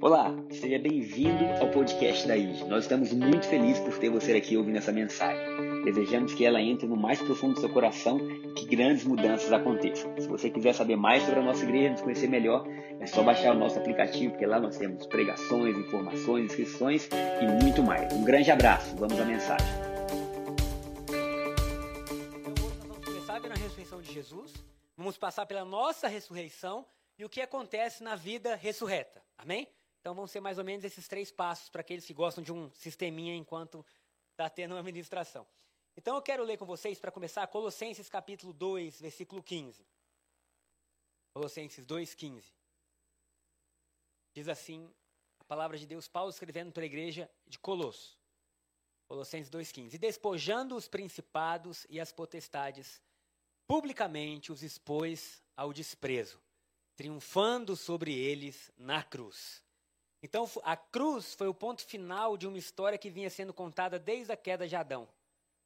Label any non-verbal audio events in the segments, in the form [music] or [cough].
Olá, seja bem-vindo ao podcast da IG. Nós estamos muito felizes por ter você aqui ouvindo essa mensagem. Desejamos que ela entre no mais profundo do seu coração e que grandes mudanças aconteçam. Se você quiser saber mais sobre a nossa igreja, nos conhecer melhor, é só baixar o nosso aplicativo, porque lá nós temos pregações, informações, inscrições e muito mais. Um grande abraço, vamos à mensagem. Então hoje nós vamos começar vendo a ressurreição de Jesus, vamos passar pela nossa ressurreição e o que acontece na vida ressurreta. Amém? Então vão ser mais ou menos esses três passos para aqueles que gostam de um sisteminha enquanto está tendo uma ministração. Então eu quero ler com vocês, para começar, Colossenses capítulo 2, versículo 15. Colossenses 2, 15. Diz assim a palavra de Deus, Paulo escrevendo para a igreja de Colosso. Colossenses 2,15. E despojando os principados e as potestades, publicamente os expôs ao desprezo, triunfando sobre eles na cruz. Então, a cruz foi o ponto final de uma história que vinha sendo contada desde a queda de Adão,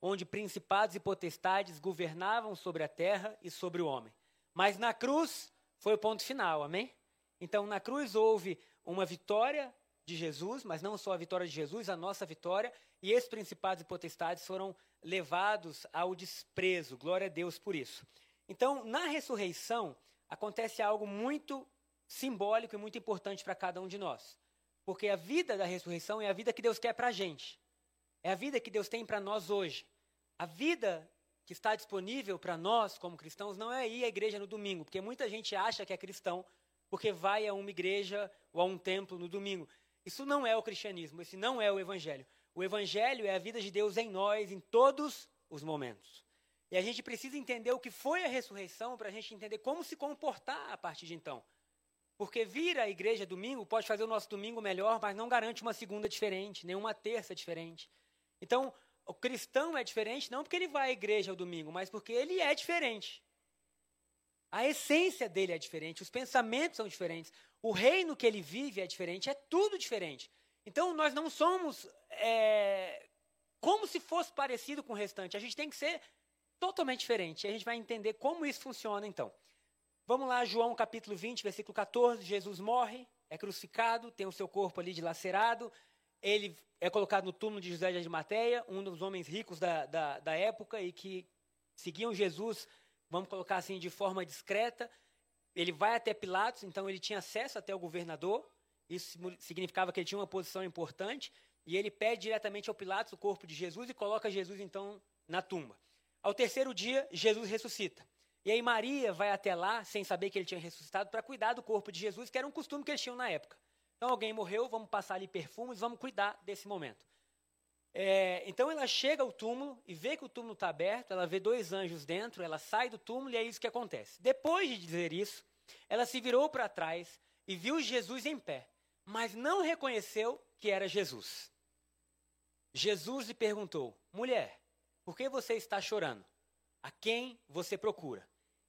onde principados e potestades governavam sobre a terra e sobre o homem. Mas na cruz foi o ponto final, amém? Então, na cruz houve uma vitória de Jesus, mas não só a vitória de Jesus, a nossa vitória, e esses principados e potestades foram levados ao desprezo. Glória a Deus por isso. Então, na ressurreição, acontece algo muito simbólico e muito importante para cada um de nós. Porque a vida da ressurreição é a vida que Deus quer para a gente. É a vida que Deus tem para nós hoje. A vida que está disponível para nós, como cristãos, não é ir à igreja no domingo, porque muita gente acha que é cristão porque vai a uma igreja ou a um templo no domingo. Isso não é o cristianismo, esse não é o evangelho. O evangelho é a vida de Deus em nós em todos os momentos. E a gente precisa entender o que foi a ressurreição para a gente entender como se comportar a partir de então. Porque vir à igreja domingo pode fazer o nosso domingo melhor, mas não garante uma segunda diferente, nem uma terça diferente. Então, o cristão é diferente não porque ele vai à igreja ao domingo, mas porque ele é diferente. A essência dele é diferente, os pensamentos são diferentes, o reino que ele vive é diferente, é tudo diferente. Então, nós não somos é, como se fosse parecido com o restante, a gente tem que ser totalmente diferente. A gente vai entender como isso funciona então. Vamos lá, João capítulo 20, versículo 14. Jesus morre, é crucificado, tem o seu corpo ali dilacerado. Ele é colocado no túmulo de José de Arimateia, um dos homens ricos da, da, da época e que seguiam Jesus, vamos colocar assim, de forma discreta. Ele vai até Pilatos, então ele tinha acesso até o governador. Isso significava que ele tinha uma posição importante. E ele pede diretamente ao Pilatos o corpo de Jesus e coloca Jesus, então, na tumba. Ao terceiro dia, Jesus ressuscita. E aí Maria vai até lá, sem saber que ele tinha ressuscitado, para cuidar do corpo de Jesus, que era um costume que eles tinham na época. Então alguém morreu, vamos passar ali perfumes, vamos cuidar desse momento. É, então ela chega ao túmulo e vê que o túmulo está aberto, ela vê dois anjos dentro, ela sai do túmulo e é isso que acontece. Depois de dizer isso, ela se virou para trás e viu Jesus em pé, mas não reconheceu que era Jesus. Jesus lhe perguntou: Mulher, por que você está chorando? A quem você procura?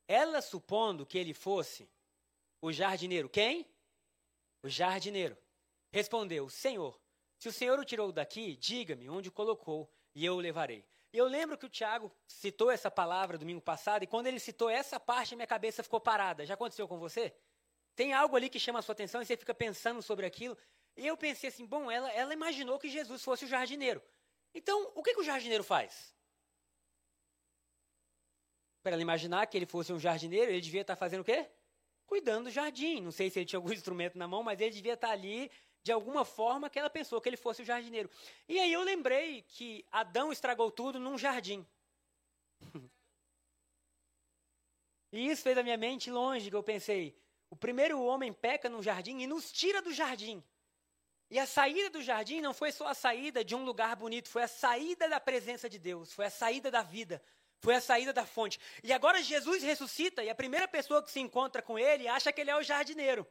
Ela supondo que ele fosse o jardineiro. Quem? O jardineiro. Respondeu: Senhor, se o Senhor o tirou daqui, diga-me onde o colocou e eu o levarei. Eu lembro que o Tiago citou essa palavra domingo passado, e quando ele citou essa parte, minha cabeça ficou parada. Já aconteceu com você? Tem algo ali que chama a sua atenção e você fica pensando sobre aquilo. E eu pensei assim: bom, ela, ela imaginou que Jesus fosse o jardineiro. Então, o que, que o jardineiro faz? Para ela imaginar que ele fosse um jardineiro, ele devia estar fazendo o quê? Cuidando do jardim. Não sei se ele tinha algum [laughs] instrumento na mão, mas ele devia estar ali de alguma forma que ela pensou que ele fosse o jardineiro. E aí eu lembrei que Adão estragou tudo num jardim. [laughs] e isso fez a minha mente longe, que eu pensei, o primeiro homem peca num jardim e nos tira do jardim. E a saída do jardim não foi só a saída de um lugar bonito, foi a saída da presença de Deus, foi a saída da vida, foi a saída da fonte. E agora Jesus ressuscita e a primeira pessoa que se encontra com ele acha que ele é o jardineiro.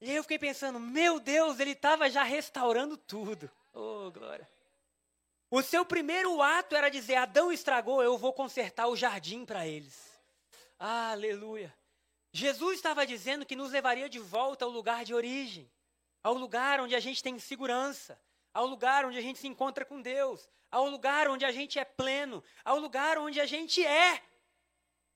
E aí eu fiquei pensando, meu Deus, ele estava já restaurando tudo. Oh, glória. O seu primeiro ato era dizer: Adão estragou, eu vou consertar o jardim para eles. Aleluia. Jesus estava dizendo que nos levaria de volta ao lugar de origem, ao lugar onde a gente tem segurança, ao lugar onde a gente se encontra com Deus, ao lugar onde a gente é pleno, ao lugar onde a gente é.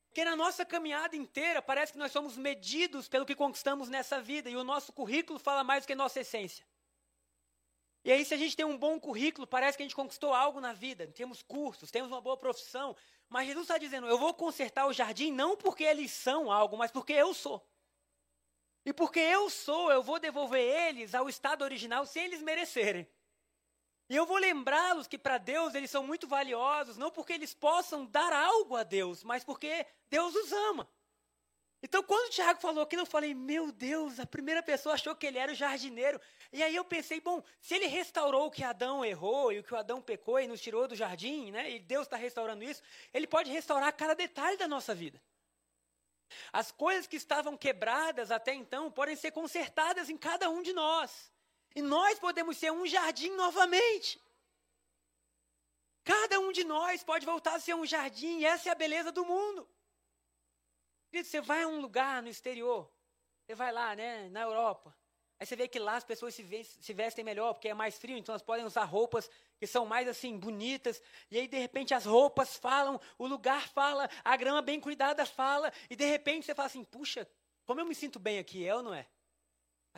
Porque na nossa caminhada inteira parece que nós somos medidos pelo que conquistamos nessa vida e o nosso currículo fala mais do que a nossa essência. E aí, se a gente tem um bom currículo, parece que a gente conquistou algo na vida. Temos cursos, temos uma boa profissão. Mas Jesus está dizendo: eu vou consertar o jardim não porque eles são algo, mas porque eu sou. E porque eu sou, eu vou devolver eles ao estado original sem eles merecerem. E eu vou lembrá-los que para Deus eles são muito valiosos, não porque eles possam dar algo a Deus, mas porque Deus os ama. Então, quando o Tiago falou aquilo, eu falei: Meu Deus, a primeira pessoa achou que ele era o jardineiro. E aí eu pensei: Bom, se ele restaurou o que Adão errou e o que Adão pecou e nos tirou do jardim, né? E Deus está restaurando isso, ele pode restaurar cada detalhe da nossa vida. As coisas que estavam quebradas até então podem ser consertadas em cada um de nós. E nós podemos ser um jardim novamente. Cada um de nós pode voltar a ser um jardim, e essa é a beleza do mundo. Você vai a um lugar no exterior, você vai lá, né, na Europa, aí você vê que lá as pessoas se, vestem melhor, porque é mais frio, então elas podem usar roupas que são mais assim, bonitas, e aí de repente as roupas falam, o lugar fala, a grama bem cuidada fala, e de repente você fala assim, puxa, como eu me sinto bem aqui, é ou não é?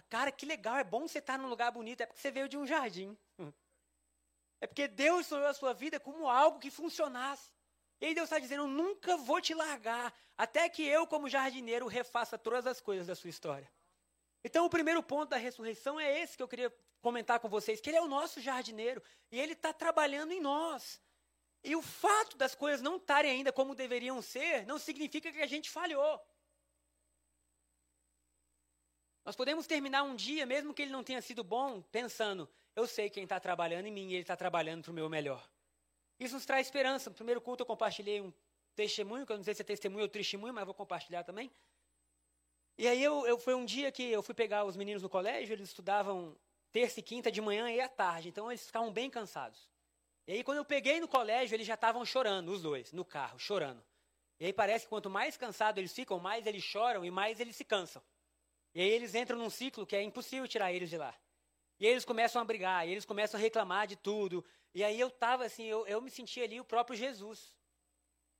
Cara, que legal, é bom você estar num lugar bonito, é porque você veio de um jardim. [laughs] É porque Deus sonhou a sua vida como algo que funcionasse. E aí Deus está dizendo: Eu nunca vou te largar, até que eu, como jardineiro, refaça todas as coisas da sua história. Então, o primeiro ponto da ressurreição é esse que eu queria comentar com vocês: que Ele é o nosso jardineiro e Ele está trabalhando em nós. E o fato das coisas não estarem ainda como deveriam ser, não significa que a gente falhou. Nós podemos terminar um dia, mesmo que ele não tenha sido bom, pensando: eu sei quem está trabalhando em mim e ele está trabalhando para o meu melhor. Isso nos traz esperança. No primeiro culto eu compartilhei um testemunho, que eu não sei se é testemunho ou testemunho, mas vou compartilhar também. E aí eu, eu, foi um dia que eu fui pegar os meninos no colégio, eles estudavam terça e quinta de manhã e à tarde, então eles ficavam bem cansados. E aí quando eu peguei no colégio, eles já estavam chorando, os dois, no carro, chorando. E aí parece que quanto mais cansados eles ficam, mais eles choram e mais eles se cansam. E aí eles entram num ciclo que é impossível tirar eles de lá. E aí eles começam a brigar, e eles começam a reclamar de tudo. E aí eu estava assim, eu, eu me sentia ali o próprio Jesus.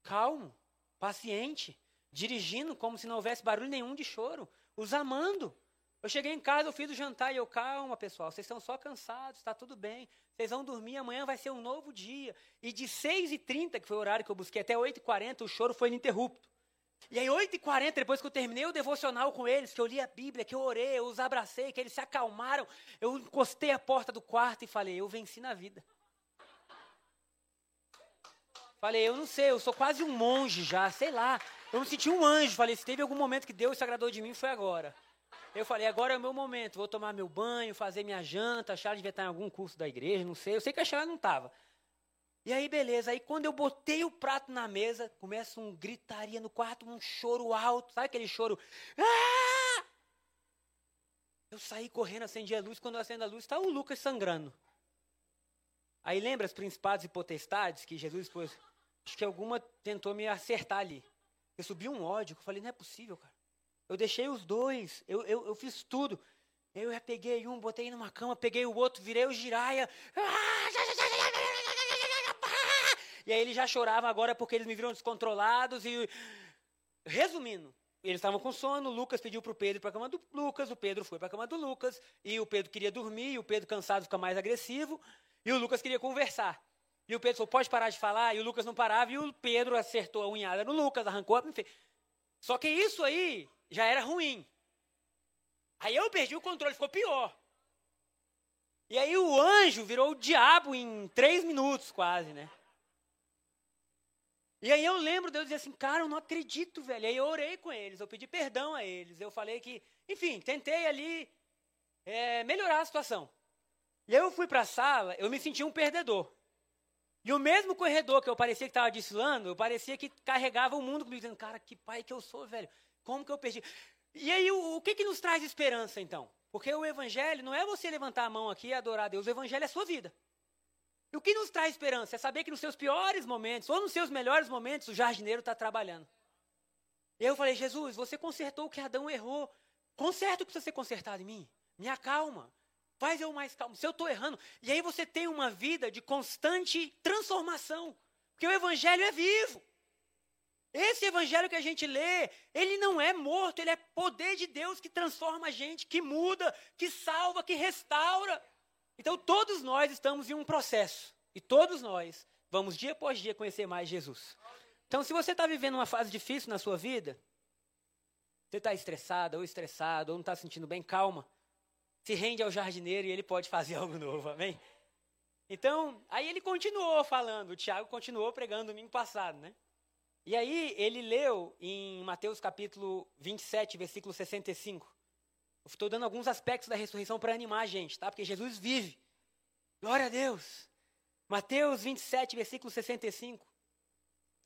Calmo, paciente, dirigindo como se não houvesse barulho nenhum de choro, os amando. Eu cheguei em casa, eu fiz o jantar e eu, calma, pessoal, vocês estão só cansados, está tudo bem. Vocês vão dormir, amanhã vai ser um novo dia. E de 6h30, que foi o horário que eu busquei, até 8h40, o choro foi ininterrupto. E aí, 8h40, depois que eu terminei o devocional com eles, que eu li a Bíblia, que eu orei, eu os abracei, que eles se acalmaram, eu encostei a porta do quarto e falei: Eu venci na vida. Falei: Eu não sei, eu sou quase um monge já, sei lá. Eu me senti um anjo. Falei: Se teve algum momento que Deus se agradou de mim, foi agora. Eu falei: Agora é o meu momento, vou tomar meu banho, fazer minha janta. A Charles devia estar em algum curso da igreja, não sei. Eu sei que a Charles não estava. E aí, beleza. Aí, quando eu botei o prato na mesa, começa um gritaria no quarto, um choro alto. Sabe aquele choro? Ah! Eu saí correndo, acendi a luz. Quando eu acendo a luz, está o Lucas sangrando. Aí, lembra as principados e potestades que Jesus pôs? Acho que alguma tentou me acertar ali. Eu subi um ódio. Eu falei, não é possível, cara. Eu deixei os dois. Eu, eu, eu fiz tudo. Eu já peguei um, botei numa cama, peguei o outro, virei o giraia. Ah! E aí ele já chorava agora porque eles me viram descontrolados e resumindo, eles estavam com sono, Lucas pediu para o Pedro para a cama do Lucas, o Pedro foi para a cama do Lucas, e o Pedro queria dormir, e o Pedro cansado fica mais agressivo, e o Lucas queria conversar. E o Pedro falou, pode parar de falar, e o Lucas não parava, e o Pedro acertou a unhada no Lucas, arrancou, enfim. Só que isso aí já era ruim. Aí eu perdi o controle, ficou pior. E aí o anjo virou o diabo em três minutos quase, né? E aí eu lembro Deus dizer assim, cara, eu não acredito, velho. E aí eu orei com eles, eu pedi perdão a eles. Eu falei que, enfim, tentei ali é, melhorar a situação. E aí eu fui para a sala, eu me senti um perdedor. E o mesmo corredor que eu parecia que estava desfilando, eu parecia que carregava o mundo comigo, dizendo, cara, que pai que eu sou, velho. Como que eu perdi? E aí, o, o que, que nos traz esperança, então? Porque o evangelho não é você levantar a mão aqui e adorar a Deus, o evangelho é a sua vida. E o que nos traz esperança é saber que nos seus piores momentos, ou nos seus melhores momentos, o jardineiro está trabalhando. E eu falei, Jesus, você consertou o que Adão errou. Conserta o que precisa ser consertado em mim. Me acalma. Faz eu mais calmo. Se eu estou errando. E aí você tem uma vida de constante transformação. Porque o evangelho é vivo. Esse evangelho que a gente lê, ele não é morto, ele é poder de Deus que transforma a gente, que muda, que salva, que restaura. Então todos nós estamos em um processo. E todos nós vamos dia após dia conhecer mais Jesus. Então, se você está vivendo uma fase difícil na sua vida, você está estressado ou estressado, ou não está se sentindo bem, calma. Se rende ao jardineiro e ele pode fazer [laughs] algo novo, amém? Então, aí ele continuou falando, o Tiago continuou pregando domingo passado, né? E aí ele leu em Mateus capítulo 27, versículo 65. Estou dando alguns aspectos da ressurreição para animar a gente, tá? Porque Jesus vive. Glória a Deus. Mateus 27, versículo 65.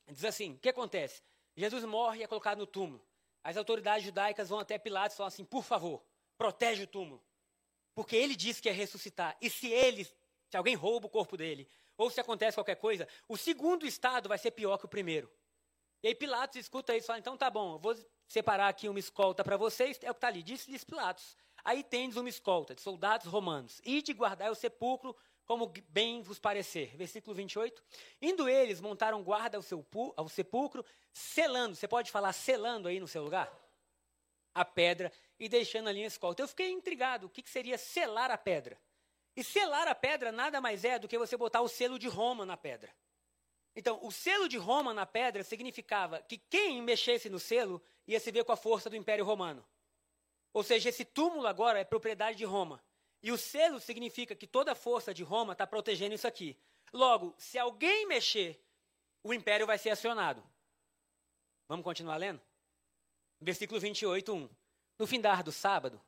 Diz assim: o que acontece? Jesus morre e é colocado no túmulo. As autoridades judaicas vão até Pilatos e falam assim: por favor, protege o túmulo. Porque ele disse que ia ressuscitar. E se ele, se alguém rouba o corpo dele, ou se acontece qualquer coisa, o segundo estado vai ser pior que o primeiro. E aí Pilatos escuta isso e fala: então tá bom, eu vou separar aqui uma escolta para vocês. É o que está ali. Disse-lhes Pilatos: aí tendes uma escolta de soldados romanos. E de guardar o sepulcro como bem vos parecer. Versículo 28. Indo eles, montaram guarda ao, seu, ao sepulcro, selando. Você pode falar selando aí no seu lugar? A pedra e deixando ali a escolta. Eu fiquei intrigado. O que, que seria selar a pedra? E selar a pedra nada mais é do que você botar o selo de Roma na pedra. Então, o selo de Roma na pedra significava que quem mexesse no selo ia se ver com a força do Império Romano. Ou seja, esse túmulo agora é propriedade de Roma. E o selo significa que toda a força de Roma está protegendo isso aqui. Logo, se alguém mexer, o império vai ser acionado. Vamos continuar lendo? Versículo 28, 1. No findar do sábado,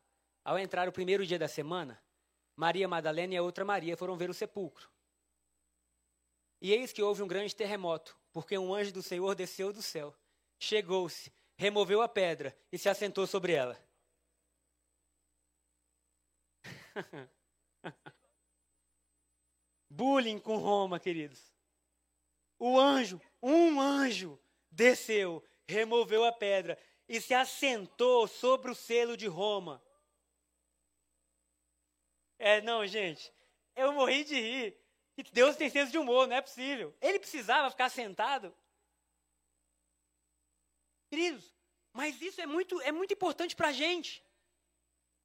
ao entrar o primeiro dia da semana, Maria Madalena e a outra Maria foram ver o sepulcro. E eis que houve um grande terremoto, porque um anjo do Senhor desceu do céu, chegou-se, removeu a pedra e se assentou sobre ela. [laughs] Bullying com Roma, queridos. O anjo, um anjo, desceu, removeu a pedra e se assentou sobre o selo de Roma. É, não, gente, eu morri de rir. Deus tem senso de humor, não é possível. Ele precisava ficar sentado. Queridos, mas isso é muito, é muito importante para a gente.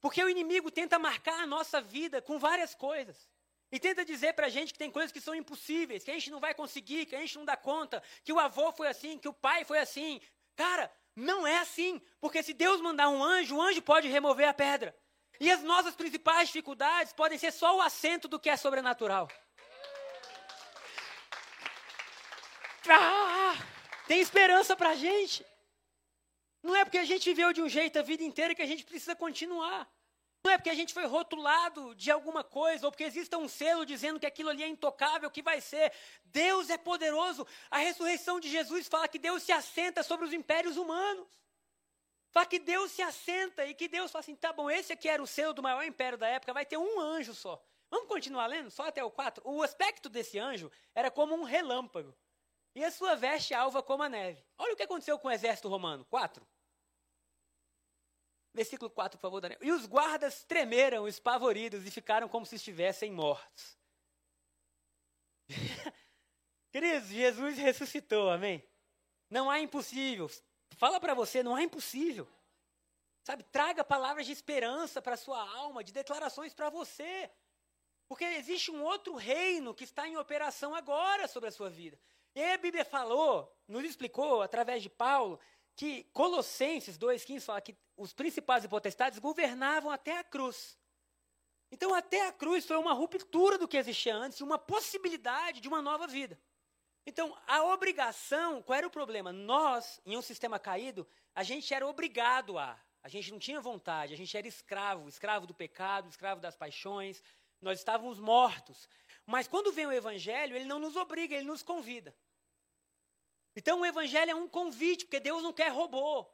Porque o inimigo tenta marcar a nossa vida com várias coisas. E tenta dizer para a gente que tem coisas que são impossíveis, que a gente não vai conseguir, que a gente não dá conta, que o avô foi assim, que o pai foi assim. Cara, não é assim. Porque se Deus mandar um anjo, o anjo pode remover a pedra. E as nossas principais dificuldades podem ser só o assento do que é sobrenatural. Ah, tem esperança para a gente. Não é porque a gente viveu de um jeito a vida inteira que a gente precisa continuar. Não é porque a gente foi rotulado de alguma coisa, ou porque exista um selo dizendo que aquilo ali é intocável, que vai ser. Deus é poderoso. A ressurreição de Jesus fala que Deus se assenta sobre os impérios humanos. Fala que Deus se assenta e que Deus fala assim: tá bom, esse aqui era o selo do maior império da época, vai ter um anjo só. Vamos continuar lendo? Só até o 4. O aspecto desse anjo era como um relâmpago e a sua veste alva como a neve. Olha o que aconteceu com o exército romano. 4. Versículo 4, por favor, Daniel. E os guardas tremeram, espavoridos, e ficaram como se estivessem mortos. [laughs] Queridos, Jesus ressuscitou, amém? Não há impossível. Fala para você, não há impossível. Sabe, traga palavras de esperança para sua alma, de declarações para você. Porque existe um outro reino que está em operação agora sobre a sua vida. E a Bíblia falou, nos explicou, através de Paulo, que Colossenses 2,15 fala que os principais e potestades governavam até a cruz. Então, até a cruz foi uma ruptura do que existia antes, uma possibilidade de uma nova vida. Então, a obrigação, qual era o problema? Nós, em um sistema caído, a gente era obrigado a. A gente não tinha vontade, a gente era escravo, escravo do pecado, escravo das paixões, nós estávamos mortos. Mas quando vem o Evangelho, ele não nos obriga, ele nos convida. Então o evangelho é um convite, porque Deus não quer robô.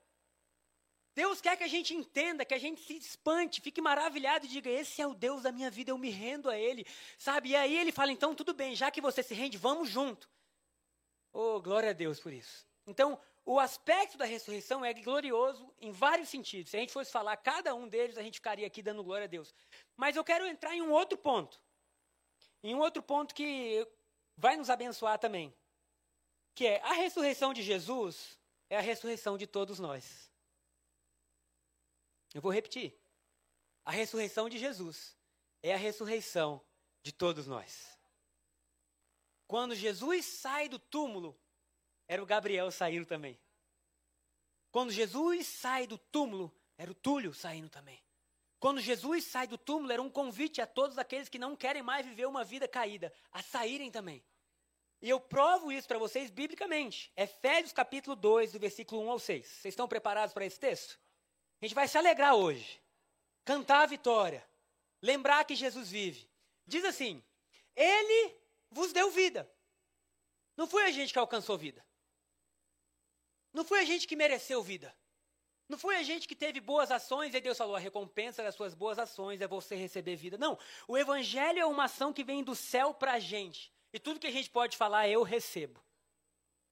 Deus quer que a gente entenda, que a gente se espante, fique maravilhado e diga: Esse é o Deus da minha vida, eu me rendo a Ele. Sabe? E aí ele fala: Então tudo bem, já que você se rende, vamos junto. Oh, glória a Deus por isso. Então, o aspecto da ressurreição é glorioso em vários sentidos. Se a gente fosse falar cada um deles, a gente ficaria aqui dando glória a Deus. Mas eu quero entrar em um outro ponto. Em um outro ponto que vai nos abençoar também que é a ressurreição de Jesus é a ressurreição de todos nós. Eu vou repetir. A ressurreição de Jesus é a ressurreição de todos nós. Quando Jesus sai do túmulo, era o Gabriel saindo também. Quando Jesus sai do túmulo, era o Túlio saindo também. Quando Jesus sai do túmulo, era um convite a todos aqueles que não querem mais viver uma vida caída, a saírem também. E eu provo isso para vocês biblicamente. Efésios capítulo 2, do versículo 1 ao 6. Vocês estão preparados para esse texto? A gente vai se alegrar hoje, cantar a vitória, lembrar que Jesus vive. Diz assim: Ele vos deu vida. Não foi a gente que alcançou vida. Não foi a gente que mereceu vida. Não foi a gente que teve boas ações e Deus falou: a recompensa das suas boas ações é você receber vida. Não. O Evangelho é uma ação que vem do céu para a gente. E tudo que a gente pode falar é: eu recebo.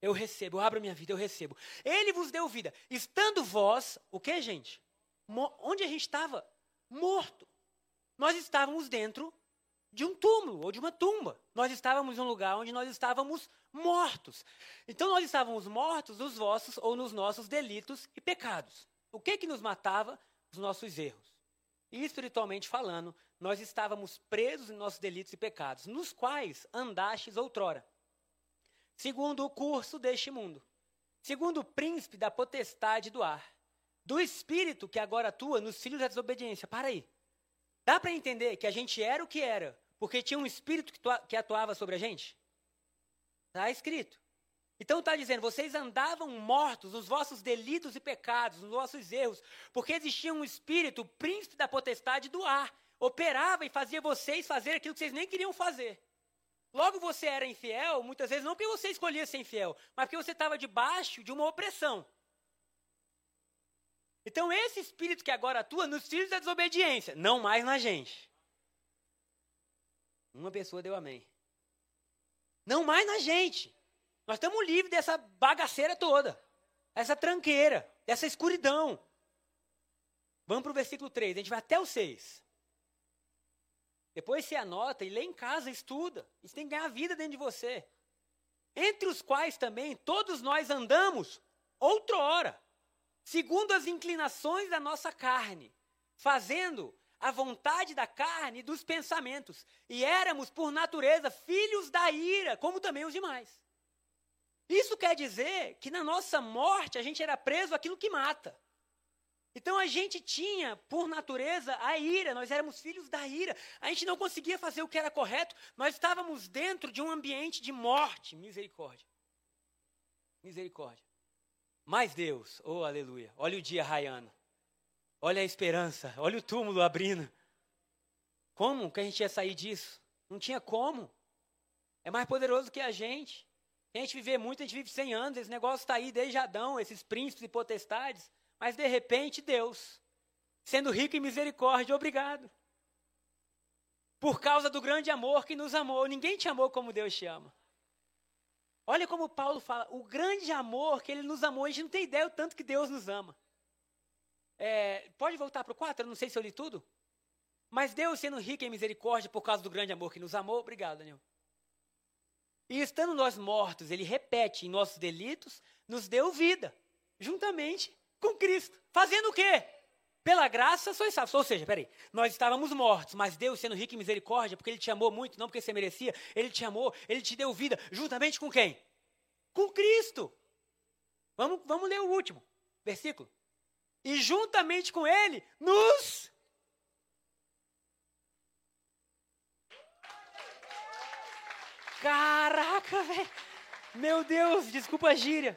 Eu recebo, eu abro minha vida, eu recebo. Ele vos deu vida. Estando vós, o que, gente? Mo onde a gente estava? Morto. Nós estávamos dentro de um túmulo ou de uma tumba. Nós estávamos em um lugar onde nós estávamos mortos. Então nós estávamos mortos nos vossos ou nos nossos delitos e pecados. O que que nos matava? Os nossos erros. E espiritualmente falando, nós estávamos presos em nossos delitos e pecados, nos quais andastes outrora segundo o curso deste mundo, segundo o príncipe da potestade do ar, do espírito que agora atua nos filhos da desobediência. Para aí. Dá para entender que a gente era o que era, porque tinha um espírito que atuava sobre a gente? Está escrito. Então está dizendo, vocês andavam mortos nos vossos delitos e pecados, nos vossos erros, porque existia um espírito, o príncipe da potestade do ar, operava e fazia vocês fazer aquilo que vocês nem queriam fazer. Logo você era infiel, muitas vezes não porque você escolhia ser infiel, mas porque você estava debaixo de uma opressão. Então esse espírito que agora atua nos filhos da desobediência, não mais na gente. Uma pessoa deu amém. Não mais na gente. Nós estamos livres dessa bagaceira toda, essa tranqueira, dessa escuridão. Vamos para o versículo 3, a gente vai até o 6. Depois você anota e lê em casa, estuda. Isso tem que ganhar vida dentro de você. Entre os quais também todos nós andamos outrora, segundo as inclinações da nossa carne, fazendo a vontade da carne e dos pensamentos. E éramos, por natureza, filhos da ira, como também os demais. Isso quer dizer que na nossa morte a gente era preso àquilo que mata. Então a gente tinha, por natureza, a ira, nós éramos filhos da ira. A gente não conseguia fazer o que era correto, nós estávamos dentro de um ambiente de morte. Misericórdia. Misericórdia. Mas Deus, oh aleluia, olha o dia raiando. Olha a esperança, olha o túmulo abrindo. Como que a gente ia sair disso? Não tinha como. É mais poderoso que a gente. a gente viver muito, a gente vive 100 anos. Esse negócio está aí desde Adão, esses príncipes e potestades. Mas de repente, Deus, sendo rico em misericórdia, obrigado. Por causa do grande amor que nos amou. Ninguém te amou como Deus te ama. Olha como Paulo fala, o grande amor que ele nos amou, a gente não tem ideia o tanto que Deus nos ama. É, pode voltar para o 4? Eu não sei se eu li tudo. Mas Deus, sendo rico em misericórdia por causa do grande amor que nos amou, obrigado, Daniel. E estando nós mortos, ele repete, em nossos delitos, nos deu vida, juntamente com Cristo. Fazendo o quê? Pela graça sois salvos. Ou seja, peraí, nós estávamos mortos, mas Deus, sendo rico em misericórdia, porque Ele te amou muito, não porque você merecia, Ele te amou, Ele te deu vida, juntamente com quem? Com Cristo. Vamos, vamos ler o último versículo. E juntamente com Ele, nos. Caraca, velho! Meu Deus, desculpa a gíria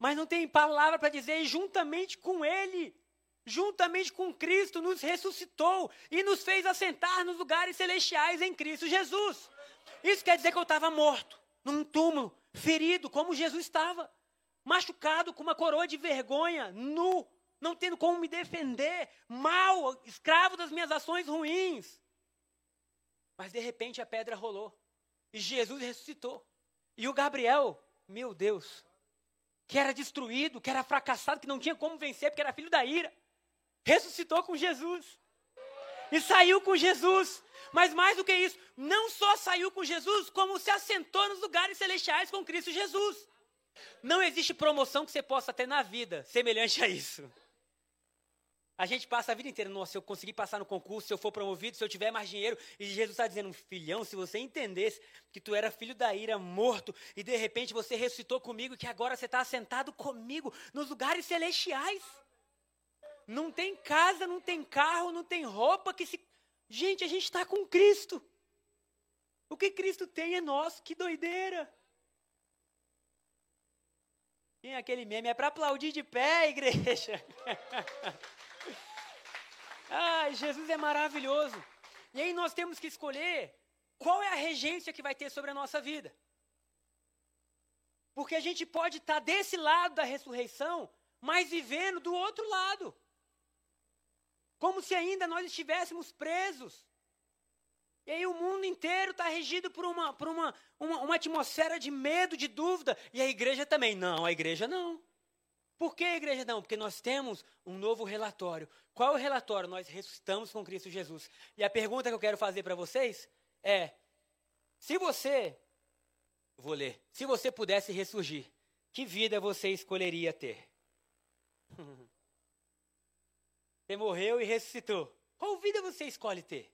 mas não tem palavra para dizer, e juntamente com Ele, juntamente com Cristo, nos ressuscitou e nos fez assentar nos lugares celestiais em Cristo Jesus. Isso quer dizer que eu estava morto, num túmulo, ferido, como Jesus estava, machucado, com uma coroa de vergonha, nu, não tendo como me defender, mal, escravo das minhas ações ruins. Mas de repente a pedra rolou e Jesus ressuscitou. E o Gabriel, meu Deus, que era destruído, que era fracassado, que não tinha como vencer, porque era filho da ira, ressuscitou com Jesus. E saiu com Jesus. Mas mais do que isso, não só saiu com Jesus, como se assentou nos lugares celestiais com Cristo Jesus. Não existe promoção que você possa ter na vida semelhante a isso. A gente passa a vida inteira, nossa, se eu conseguir passar no concurso, se eu for promovido, se eu tiver mais dinheiro. E Jesus está dizendo, filhão, se você entendesse que tu era filho da ira, morto, e de repente você ressuscitou comigo, que agora você está sentado comigo nos lugares celestiais. Não tem casa, não tem carro, não tem roupa que se. Gente, a gente está com Cristo. O que Cristo tem é nosso, que doideira. Tem aquele meme, é para aplaudir de pé, [laughs] igreja. Ai, Jesus é maravilhoso. E aí nós temos que escolher qual é a regência que vai ter sobre a nossa vida. Porque a gente pode estar tá desse lado da ressurreição, mas vivendo do outro lado. Como se ainda nós estivéssemos presos. E aí o mundo inteiro está regido por, uma, por uma, uma, uma atmosfera de medo, de dúvida. E a igreja também. Não, a igreja não. Por que a igreja não? Porque nós temos um novo relatório. Qual é o relatório? Nós ressuscitamos com Cristo Jesus. E a pergunta que eu quero fazer para vocês é: se você, vou ler, se você pudesse ressurgir, que vida você escolheria ter? [laughs] Você morreu e ressuscitou. Qual vida você escolhe ter?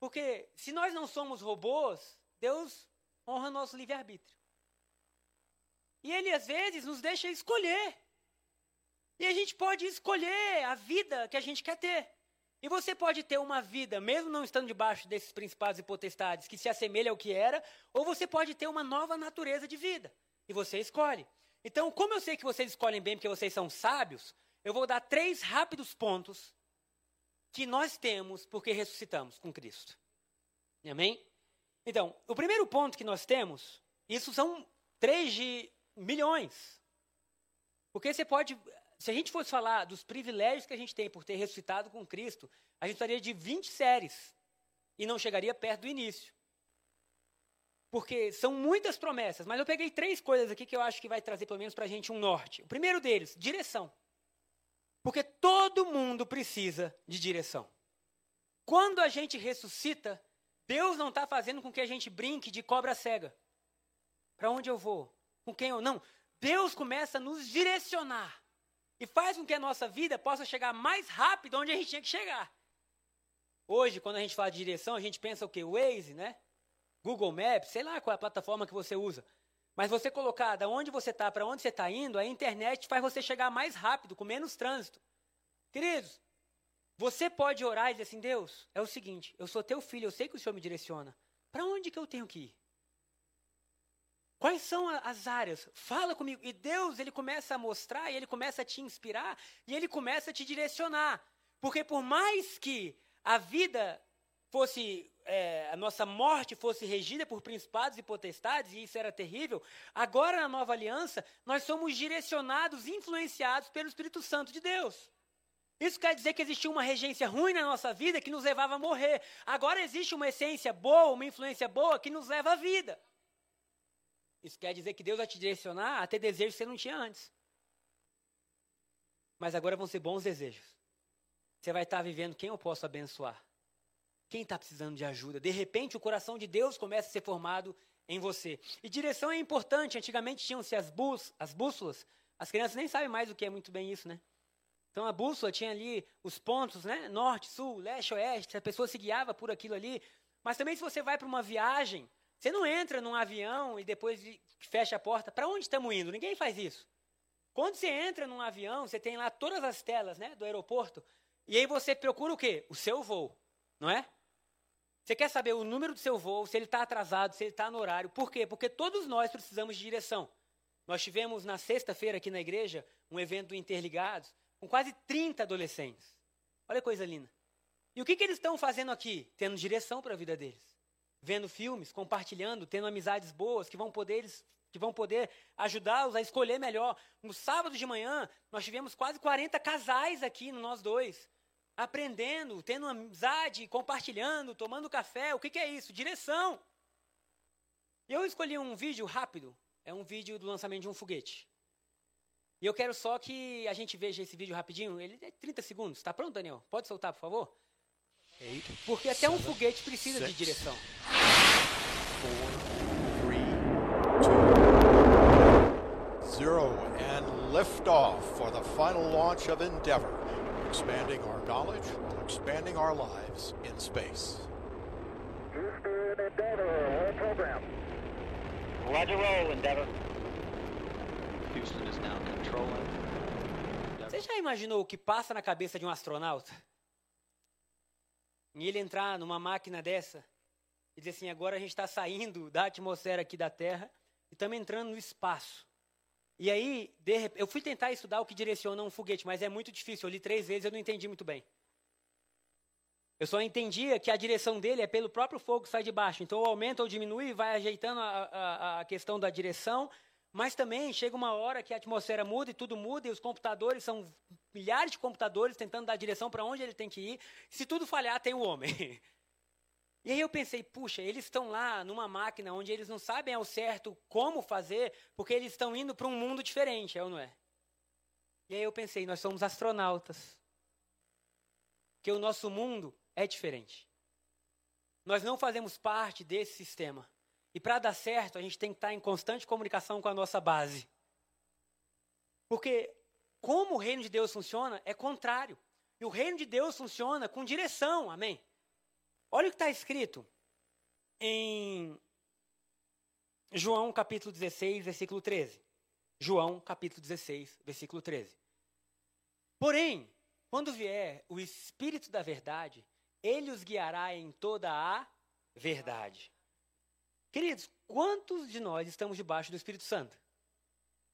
Porque se nós não somos robôs, Deus honra nosso livre-arbítrio. E ele, às vezes, nos deixa escolher. E a gente pode escolher a vida que a gente quer ter. E você pode ter uma vida, mesmo não estando debaixo desses principados e potestades, que se assemelha ao que era, ou você pode ter uma nova natureza de vida. E você escolhe. Então, como eu sei que vocês escolhem bem porque vocês são sábios, eu vou dar três rápidos pontos que nós temos porque ressuscitamos com Cristo. Amém? Então, o primeiro ponto que nós temos, isso são três de milhões. Porque você pode, se a gente fosse falar dos privilégios que a gente tem por ter ressuscitado com Cristo, a gente estaria de 20 séries e não chegaria perto do início. Porque são muitas promessas, mas eu peguei três coisas aqui que eu acho que vai trazer pelo menos para a gente um norte. O primeiro deles, direção. Porque todo mundo precisa de direção. Quando a gente ressuscita, Deus não está fazendo com que a gente brinque de cobra cega. Para onde eu vou? com quem ou não, Deus começa a nos direcionar e faz com que a nossa vida possa chegar mais rápido onde a gente tinha que chegar. Hoje, quando a gente fala de direção, a gente pensa o quê? Waze, né? Google Maps, sei lá qual é a plataforma que você usa. Mas você colocar da onde você está para onde você está indo, a internet faz você chegar mais rápido, com menos trânsito. Queridos, você pode orar e dizer assim: Deus, é o seguinte, eu sou teu filho, eu sei que o Senhor me direciona. Para onde que eu tenho que ir? Quais são as áreas? Fala comigo. E Deus, ele começa a mostrar, e ele começa a te inspirar, e ele começa a te direcionar. Porque por mais que a vida fosse, é, a nossa morte fosse regida por principados e potestades, e isso era terrível, agora na nova aliança, nós somos direcionados, influenciados pelo Espírito Santo de Deus. Isso quer dizer que existia uma regência ruim na nossa vida que nos levava a morrer. Agora existe uma essência boa, uma influência boa que nos leva à vida. Isso quer dizer que Deus vai te direcionar a ter desejos que você não tinha antes. Mas agora vão ser bons desejos. Você vai estar vivendo quem eu posso abençoar. Quem está precisando de ajuda. De repente, o coração de Deus começa a ser formado em você. E direção é importante. Antigamente tinham-se as, bus, as bússolas. As crianças nem sabem mais o que é muito bem isso, né? Então a bússola tinha ali os pontos, né? Norte, sul, leste, oeste. A pessoa se guiava por aquilo ali. Mas também se você vai para uma viagem, você não entra num avião e depois fecha a porta. Para onde estamos indo? Ninguém faz isso. Quando você entra num avião, você tem lá todas as telas né, do aeroporto. E aí você procura o quê? O seu voo, não é? Você quer saber o número do seu voo, se ele está atrasado, se ele está no horário. Por quê? Porque todos nós precisamos de direção. Nós tivemos na sexta-feira aqui na igreja um evento do Interligados com quase 30 adolescentes. Olha que coisa linda. E o que, que eles estão fazendo aqui? Tendo direção para a vida deles vendo filmes, compartilhando, tendo amizades boas que vão poder que vão poder ajudá-los a escolher melhor. No sábado de manhã, nós tivemos quase 40 casais aqui no nós dois, aprendendo, tendo amizade, compartilhando, tomando café. O que, que é isso? Direção. Eu escolhi um vídeo rápido, é um vídeo do lançamento de um foguete. E eu quero só que a gente veja esse vídeo rapidinho. Ele é 30 segundos. Está pronto, Daniel? Pode soltar, por favor? Porque até um foguete precisa de direção. Zero and liftoff for the final launch of Endeavour, expanding our knowledge, expanding our lives in space. Houston, Endeavour, all program. Roger roll, Endeavour. Houston is now controlling. Você já imaginou o que passa na cabeça de um astronauta? E ele entrar numa máquina dessa e dizer assim: agora a gente está saindo da atmosfera aqui da Terra e estamos entrando no espaço. E aí, de, eu fui tentar estudar o que direciona um foguete, mas é muito difícil. Eu li três vezes e eu não entendi muito bem. Eu só entendia que a direção dele é pelo próprio fogo que sai de baixo. Então, aumenta ou diminui, vai ajeitando a, a, a questão da direção. Mas também chega uma hora que a atmosfera muda e tudo muda, e os computadores são milhares de computadores tentando dar direção para onde ele tem que ir. Se tudo falhar, tem o homem. [laughs] E aí eu pensei, puxa, eles estão lá numa máquina onde eles não sabem ao certo como fazer, porque eles estão indo para um mundo diferente, é ou não é? E aí eu pensei, nós somos astronautas. Que o nosso mundo é diferente. Nós não fazemos parte desse sistema. E para dar certo, a gente tem que estar em constante comunicação com a nossa base. Porque como o reino de Deus funciona é contrário. E o reino de Deus funciona com direção, amém? Olha o que está escrito em João capítulo 16, versículo 13. João capítulo 16, versículo 13. Porém, quando vier o Espírito da verdade, ele os guiará em toda a verdade. Queridos, quantos de nós estamos debaixo do Espírito Santo?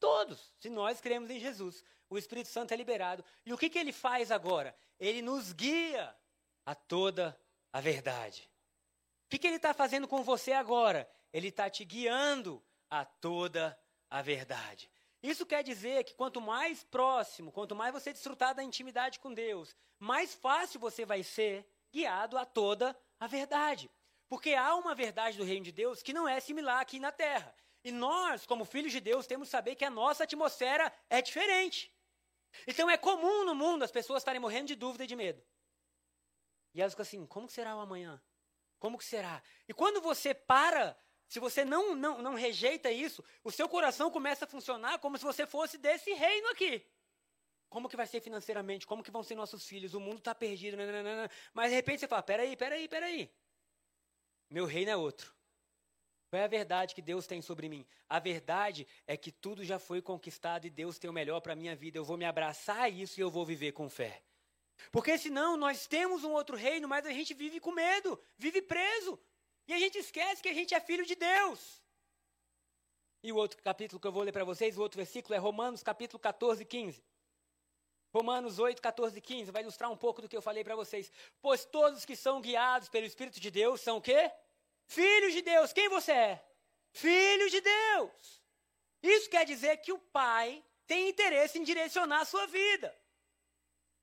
Todos, se nós cremos em Jesus. O Espírito Santo é liberado. E o que, que ele faz agora? Ele nos guia a toda a verdade. O que, que ele está fazendo com você agora? Ele está te guiando a toda a verdade. Isso quer dizer que quanto mais próximo, quanto mais você desfrutar da intimidade com Deus, mais fácil você vai ser guiado a toda a verdade. Porque há uma verdade do reino de Deus que não é similar aqui na terra. E nós, como filhos de Deus, temos que saber que a nossa atmosfera é diferente. Então é comum no mundo as pessoas estarem morrendo de dúvida e de medo. E elas ficam assim: como será o amanhã? Como que será? E quando você para, se você não, não, não rejeita isso, o seu coração começa a funcionar como se você fosse desse reino aqui. Como que vai ser financeiramente? Como que vão ser nossos filhos? O mundo está perdido. Nananana. Mas de repente você fala: peraí, peraí, peraí. Meu reino é outro. Qual é a verdade que Deus tem sobre mim? A verdade é que tudo já foi conquistado e Deus tem o melhor para a minha vida. Eu vou me abraçar a isso e eu vou viver com fé. Porque senão nós temos um outro reino, mas a gente vive com medo, vive preso. E a gente esquece que a gente é filho de Deus. E o outro capítulo que eu vou ler para vocês, o outro versículo é Romanos capítulo 14, 15. Romanos 8, 14 e 15 vai ilustrar um pouco do que eu falei para vocês. Pois todos que são guiados pelo Espírito de Deus são o quê? Filhos de Deus. Quem você é? Filho de Deus. Isso quer dizer que o Pai tem interesse em direcionar a sua vida.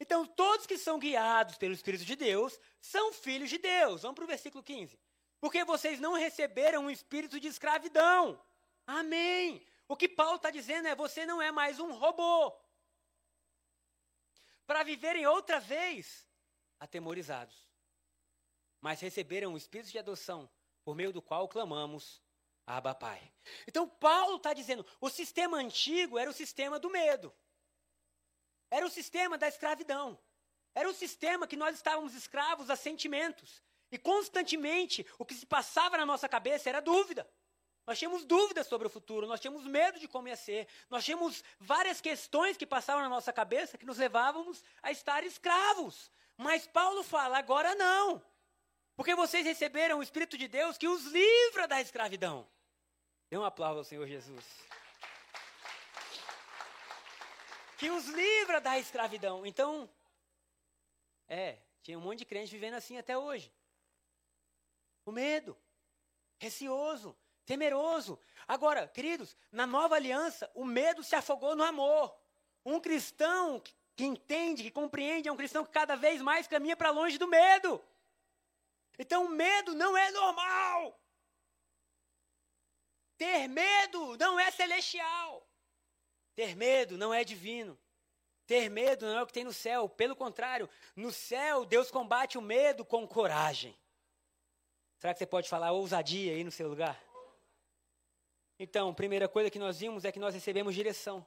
Então, todos que são guiados pelo Espírito de Deus são filhos de Deus. Vamos para o versículo 15. Porque vocês não receberam um espírito de escravidão. Amém. O que Paulo está dizendo é: você não é mais um robô. Para viverem outra vez atemorizados. Mas receberam o espírito de adoção, por meio do qual clamamos, Abba Pai. Então, Paulo está dizendo: o sistema antigo era o sistema do medo. Era o sistema da escravidão. Era o sistema que nós estávamos escravos a sentimentos. E constantemente o que se passava na nossa cabeça era dúvida. Nós tínhamos dúvidas sobre o futuro, nós tínhamos medo de como ia ser, nós tínhamos várias questões que passavam na nossa cabeça que nos levávamos a estar escravos. Mas Paulo fala: agora não. Porque vocês receberam o Espírito de Deus que os livra da escravidão. Dê um aplauso ao Senhor Jesus. Que os livra da escravidão. Então, é, tinha um monte de crente vivendo assim até hoje. O medo, receoso, temeroso. Agora, queridos, na nova aliança, o medo se afogou no amor. Um cristão que, entende, que compreende, é um cristão que cada vez mais caminha para longe do medo. Então, o medo não é normal. Ter medo não é celestial. Ter medo não é divino. Ter medo não é o que tem no céu. Pelo contrário, no céu, Deus combate o medo com coragem. Será que você pode falar ousadia aí no seu lugar? Então, primeira coisa que nós vimos é que nós recebemos direção.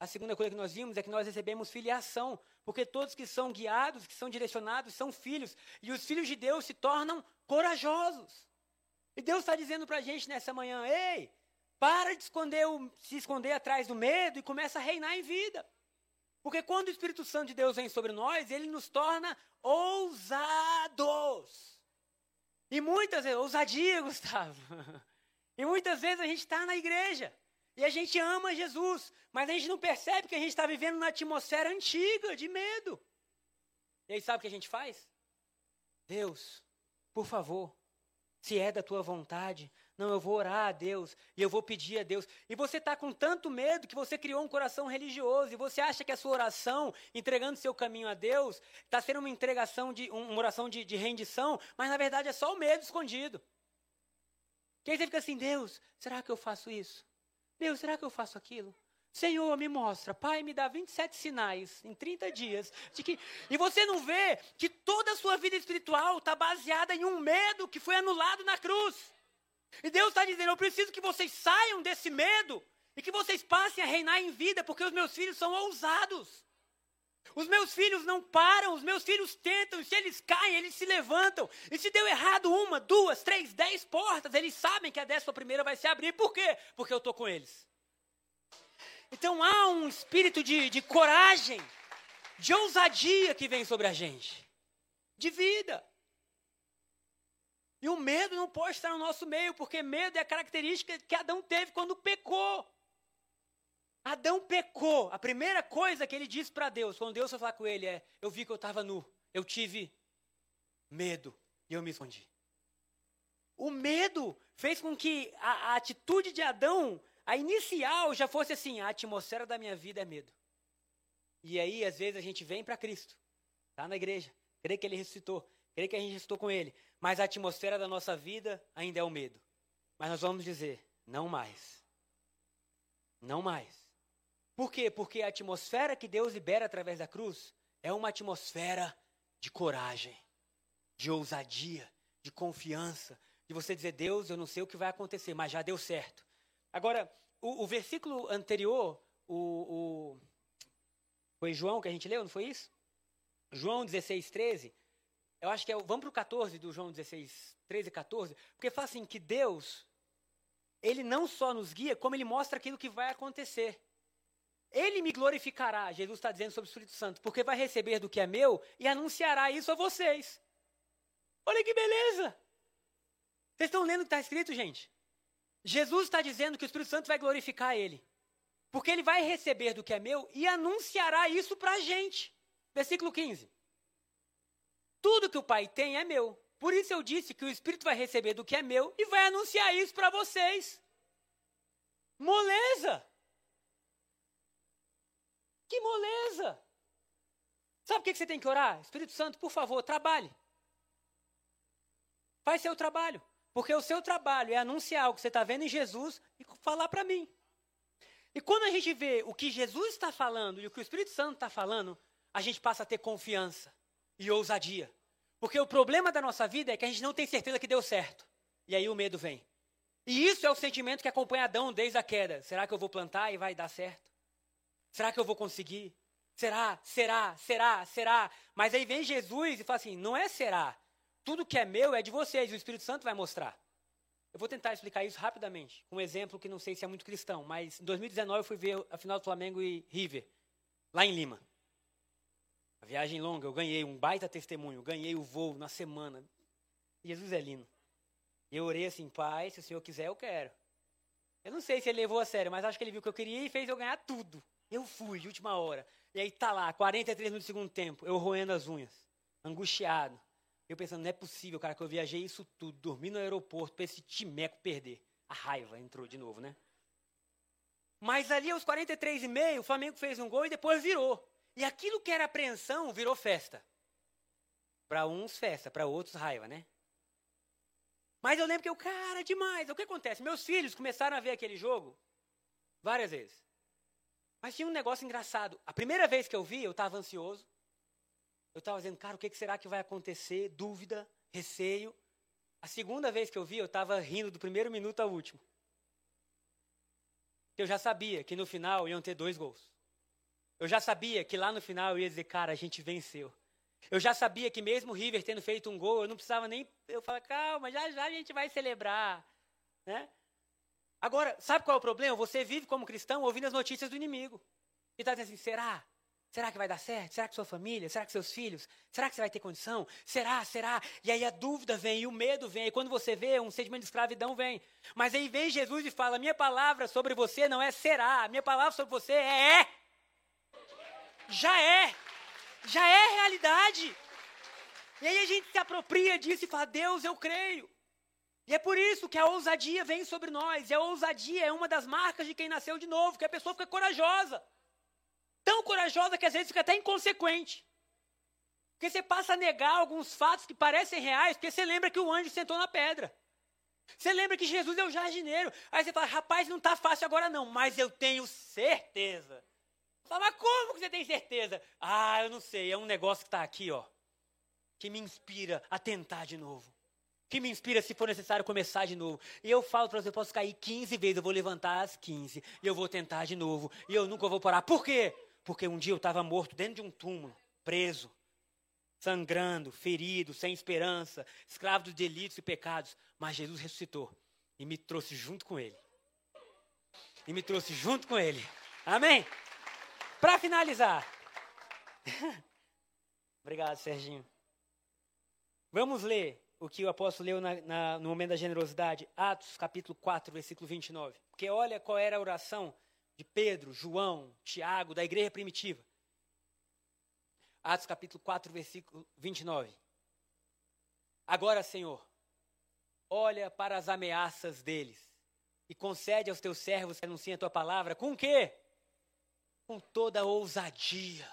A segunda coisa que nós vimos é que nós recebemos filiação, porque todos que são guiados, que são direcionados, são filhos. E os filhos de Deus se tornam corajosos. E Deus está dizendo para a gente nessa manhã: ei, para de esconder o, se esconder atrás do medo e começa a reinar em vida. Porque quando o Espírito Santo de Deus vem sobre nós, ele nos torna ousados. E muitas vezes, ousadia, [laughs] Gustavo. E muitas vezes a gente está na igreja. E a gente ama Jesus, mas a gente não percebe que a gente está vivendo na atmosfera antiga de medo. E aí sabe o que a gente faz? Deus, por favor, se é da tua vontade, não, eu vou orar a Deus e eu vou pedir a Deus. E você está com tanto medo que você criou um coração religioso e você acha que a sua oração, entregando seu caminho a Deus, está sendo uma entregação de uma oração de, de rendição, mas na verdade é só o medo escondido. Que aí você fica assim, Deus, será que eu faço isso? Deus, será que eu faço aquilo? Senhor, me mostra. Pai, me dá 27 sinais em 30 dias. De que... E você não vê que toda a sua vida espiritual está baseada em um medo que foi anulado na cruz. E Deus está dizendo: eu preciso que vocês saiam desse medo e que vocês passem a reinar em vida, porque os meus filhos são ousados. Os meus filhos não param, os meus filhos tentam, e se eles caem, eles se levantam. E se deu errado uma, duas, três, dez portas, eles sabem que a décima primeira vai se abrir. Por quê? Porque eu estou com eles. Então há um espírito de, de coragem, de ousadia que vem sobre a gente, de vida. E o medo não pode estar no nosso meio, porque medo é a característica que Adão teve quando pecou. Adão pecou. A primeira coisa que ele disse para Deus, quando Deus foi falar com ele, é: Eu vi que eu estava nu, eu tive medo e eu me escondi. O medo fez com que a, a atitude de Adão, a inicial, já fosse assim: a atmosfera da minha vida é medo. E aí, às vezes, a gente vem para Cristo, está na igreja, crê que ele ressuscitou, crê que a gente ressuscitou com ele, mas a atmosfera da nossa vida ainda é o medo. Mas nós vamos dizer: não mais. Não mais. Por quê? Porque a atmosfera que Deus libera através da cruz é uma atmosfera de coragem, de ousadia, de confiança, de você dizer, Deus, eu não sei o que vai acontecer, mas já deu certo. Agora, o, o versículo anterior, o, o, foi João que a gente leu, não foi isso? João 16, 13. Eu acho que é. Vamos para o 14 do João 16, 13 e 14. Porque fala assim: que Deus, Ele não só nos guia, como Ele mostra aquilo que vai acontecer. Ele me glorificará, Jesus está dizendo sobre o Espírito Santo, porque vai receber do que é meu e anunciará isso a vocês. Olha que beleza! Vocês estão lendo o que está escrito, gente? Jesus está dizendo que o Espírito Santo vai glorificar ele, porque ele vai receber do que é meu e anunciará isso para a gente. Versículo 15. Tudo que o Pai tem é meu. Por isso eu disse que o Espírito vai receber do que é meu e vai anunciar isso para vocês. Moleza! Que moleza! Sabe o que você tem que orar? Espírito Santo, por favor, trabalhe. Faz seu trabalho. Porque o seu trabalho é anunciar o que você está vendo em Jesus e falar para mim. E quando a gente vê o que Jesus está falando e o que o Espírito Santo está falando, a gente passa a ter confiança e ousadia. Porque o problema da nossa vida é que a gente não tem certeza que deu certo. E aí o medo vem. E isso é o sentimento que acompanha Adão desde a queda. Será que eu vou plantar e vai dar certo? Será que eu vou conseguir? Será? Será? Será? Será? Mas aí vem Jesus e fala assim: não é será. Tudo que é meu é de vocês, o Espírito Santo vai mostrar. Eu vou tentar explicar isso rapidamente, um exemplo que não sei se é muito cristão, mas em 2019 eu fui ver a final do Flamengo e River, lá em Lima. A viagem longa, eu ganhei um baita testemunho, ganhei o voo na semana. Jesus é lindo. Eu orei assim, pai, se o senhor quiser, eu quero. Eu não sei se ele levou a sério, mas acho que ele viu o que eu queria e fez eu ganhar tudo. Eu fui, de última hora. E aí tá lá, 43 minutos do segundo tempo, eu roendo as unhas, angustiado. Eu pensando, não é possível, cara, que eu viajei isso tudo, dormi no aeroporto para esse timeco perder. A raiva entrou de novo, né? Mas ali aos 43 e meio, o Flamengo fez um gol e depois virou. E aquilo que era apreensão virou festa. Para uns, festa, para outros, raiva, né? Mas eu lembro que eu, cara, demais. O que acontece? Meus filhos começaram a ver aquele jogo várias vezes. Mas tinha um negócio engraçado. A primeira vez que eu vi, eu estava ansioso. Eu estava dizendo, cara, o que será que vai acontecer? Dúvida, receio. A segunda vez que eu vi, eu estava rindo do primeiro minuto ao último. eu já sabia que no final iam ter dois gols. Eu já sabia que lá no final eu ia dizer, cara, a gente venceu. Eu já sabia que mesmo o River tendo feito um gol, eu não precisava nem. Eu falava, calma, já já a gente vai celebrar. Né? Agora, sabe qual é o problema? Você vive como cristão ouvindo as notícias do inimigo. E está dizendo assim: será? Será que vai dar certo? Será que sua família? Será que seus filhos? Será que você vai ter condição? Será? Será? E aí a dúvida vem, e o medo vem, e quando você vê, um sentimento de escravidão vem. Mas aí vem Jesus e fala: minha palavra sobre você não é será, minha palavra sobre você é é. Já é. Já é realidade. E aí a gente se apropria disso e fala: Deus, eu creio. E é por isso que a ousadia vem sobre nós. E a ousadia é uma das marcas de quem nasceu de novo, que a pessoa fica corajosa. Tão corajosa que às vezes fica até inconsequente. Porque você passa a negar alguns fatos que parecem reais, porque você lembra que o anjo sentou na pedra. Você lembra que Jesus é o jardineiro. Aí você fala, rapaz, não está fácil agora não, mas eu tenho certeza. Mas como que você tem certeza? Ah, eu não sei, é um negócio que está aqui, ó, que me inspira a tentar de novo. Que me inspira, se for necessário, começar de novo. E eu falo para você, eu posso cair 15 vezes, eu vou levantar as 15. E eu vou tentar de novo. E eu nunca vou parar. Por quê? Porque um dia eu estava morto dentro de um túmulo, preso, sangrando, ferido, sem esperança, escravo dos delitos e pecados. Mas Jesus ressuscitou e me trouxe junto com ele. E me trouxe junto com ele. Amém? Para finalizar. [laughs] Obrigado, Serginho. Vamos ler o que o apóstolo leu na, na, no momento da generosidade, Atos capítulo 4, versículo 29. Porque olha qual era a oração de Pedro, João, Tiago, da igreja primitiva. Atos capítulo 4, versículo 29. Agora, Senhor, olha para as ameaças deles e concede aos teus servos que anunciem a tua palavra com o quê? Com toda ousadia.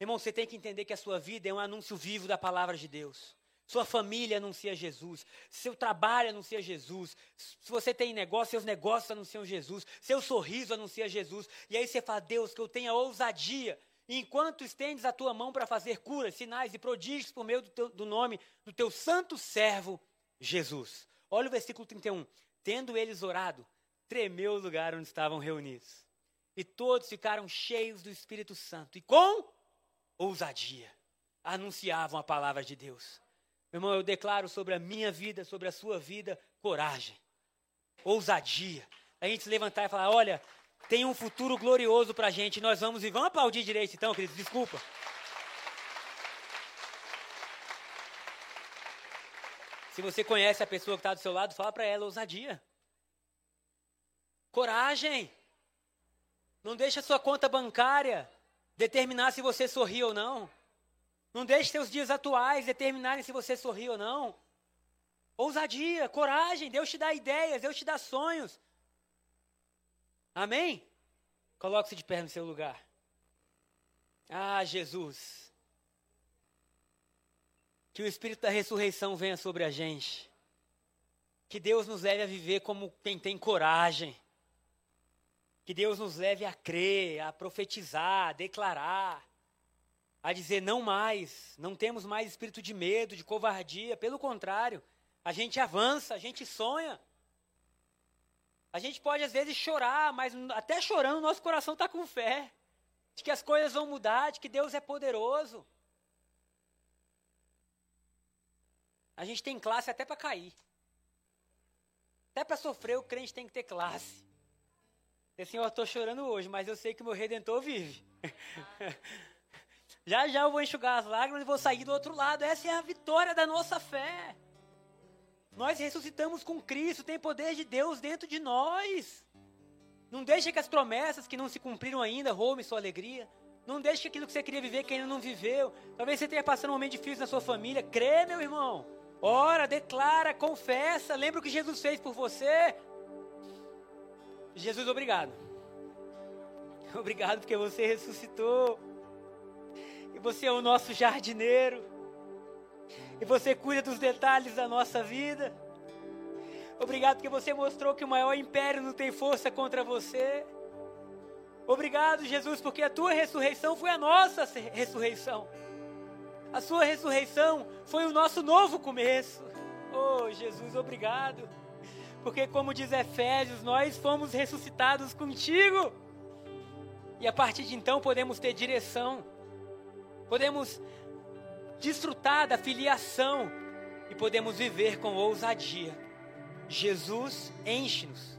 Irmão, você tem que entender que a sua vida é um anúncio vivo da palavra de Deus. Sua família anuncia Jesus, seu trabalho anuncia Jesus. Se você tem negócio, seus negócios anunciam Jesus, seu sorriso anuncia Jesus. E aí você fala, Deus, que eu tenha ousadia. enquanto estendes a tua mão para fazer curas, sinais e prodígios por meio do, teu, do nome do teu santo servo Jesus. Olha o versículo 31. Tendo eles orado, tremeu o lugar onde estavam reunidos. E todos ficaram cheios do Espírito Santo e com ousadia anunciavam a palavra de Deus. Meu irmão, eu declaro sobre a minha vida, sobre a sua vida, coragem, ousadia. A gente se levantar e falar: olha, tem um futuro glorioso para a gente, nós vamos e vamos aplaudir direito então, queridos, desculpa. Se você conhece a pessoa que está do seu lado, fala para ela ousadia. Coragem. Não deixe a sua conta bancária determinar se você sorri ou não. Não deixe seus dias atuais determinarem se você sorri ou não. Ousadia, coragem, Deus te dá ideias, Deus te dá sonhos. Amém? Coloque-se de pé no seu lugar. Ah, Jesus. Que o Espírito da ressurreição venha sobre a gente. Que Deus nos leve a viver como quem tem coragem. Que Deus nos leve a crer, a profetizar, a declarar, a dizer não mais, não temos mais espírito de medo, de covardia, pelo contrário, a gente avança, a gente sonha. A gente pode às vezes chorar, mas até chorando, nosso coração está com fé de que as coisas vão mudar, de que Deus é poderoso. A gente tem classe até para cair. Até para sofrer, o crente tem que ter classe. Senhor, estou chorando hoje, mas eu sei que o meu Redentor vive. [laughs] já já eu vou enxugar as lágrimas e vou sair do outro lado. Essa é a vitória da nossa fé. Nós ressuscitamos com Cristo, tem poder de Deus dentro de nós. Não deixe que as promessas que não se cumpriram ainda roubem sua alegria. Não deixe que aquilo que você queria viver que ainda não viveu. Talvez você esteja passando um momento difícil na sua família. Crê, meu irmão. Ora, declara, confessa. Lembra o que Jesus fez por você. Jesus, obrigado. [laughs] Obrigado porque você ressuscitou. E você é o nosso jardineiro. E você cuida dos detalhes da nossa vida. Obrigado porque você mostrou que o maior império não tem força contra você. Obrigado, Jesus, porque a tua ressurreição foi a nossa ressurreição. A sua ressurreição foi o nosso novo começo. Oh, Jesus, obrigado Porque, como diz Efésios, nós fomos ressuscitados contigo. E a partir de então podemos ter direção, podemos desfrutar da filiação e podemos viver com ousadia. Jesus enche-nos